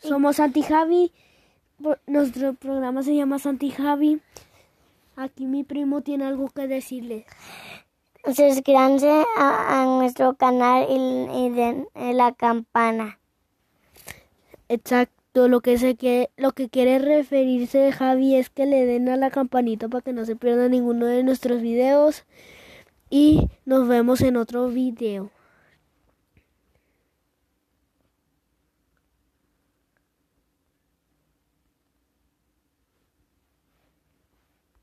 Somos Santi Javi. Nuestro programa se llama Santi Javi. Aquí mi primo tiene algo que decirles. Pues suscríbanse a, nuestro canal y, den eh, la campana. Exacto, lo que se quiere, lo que quiere referirse Javi es que le den a la campanita para que no se pierda ninguno de nuestros videos. Y nos vemos en otro video.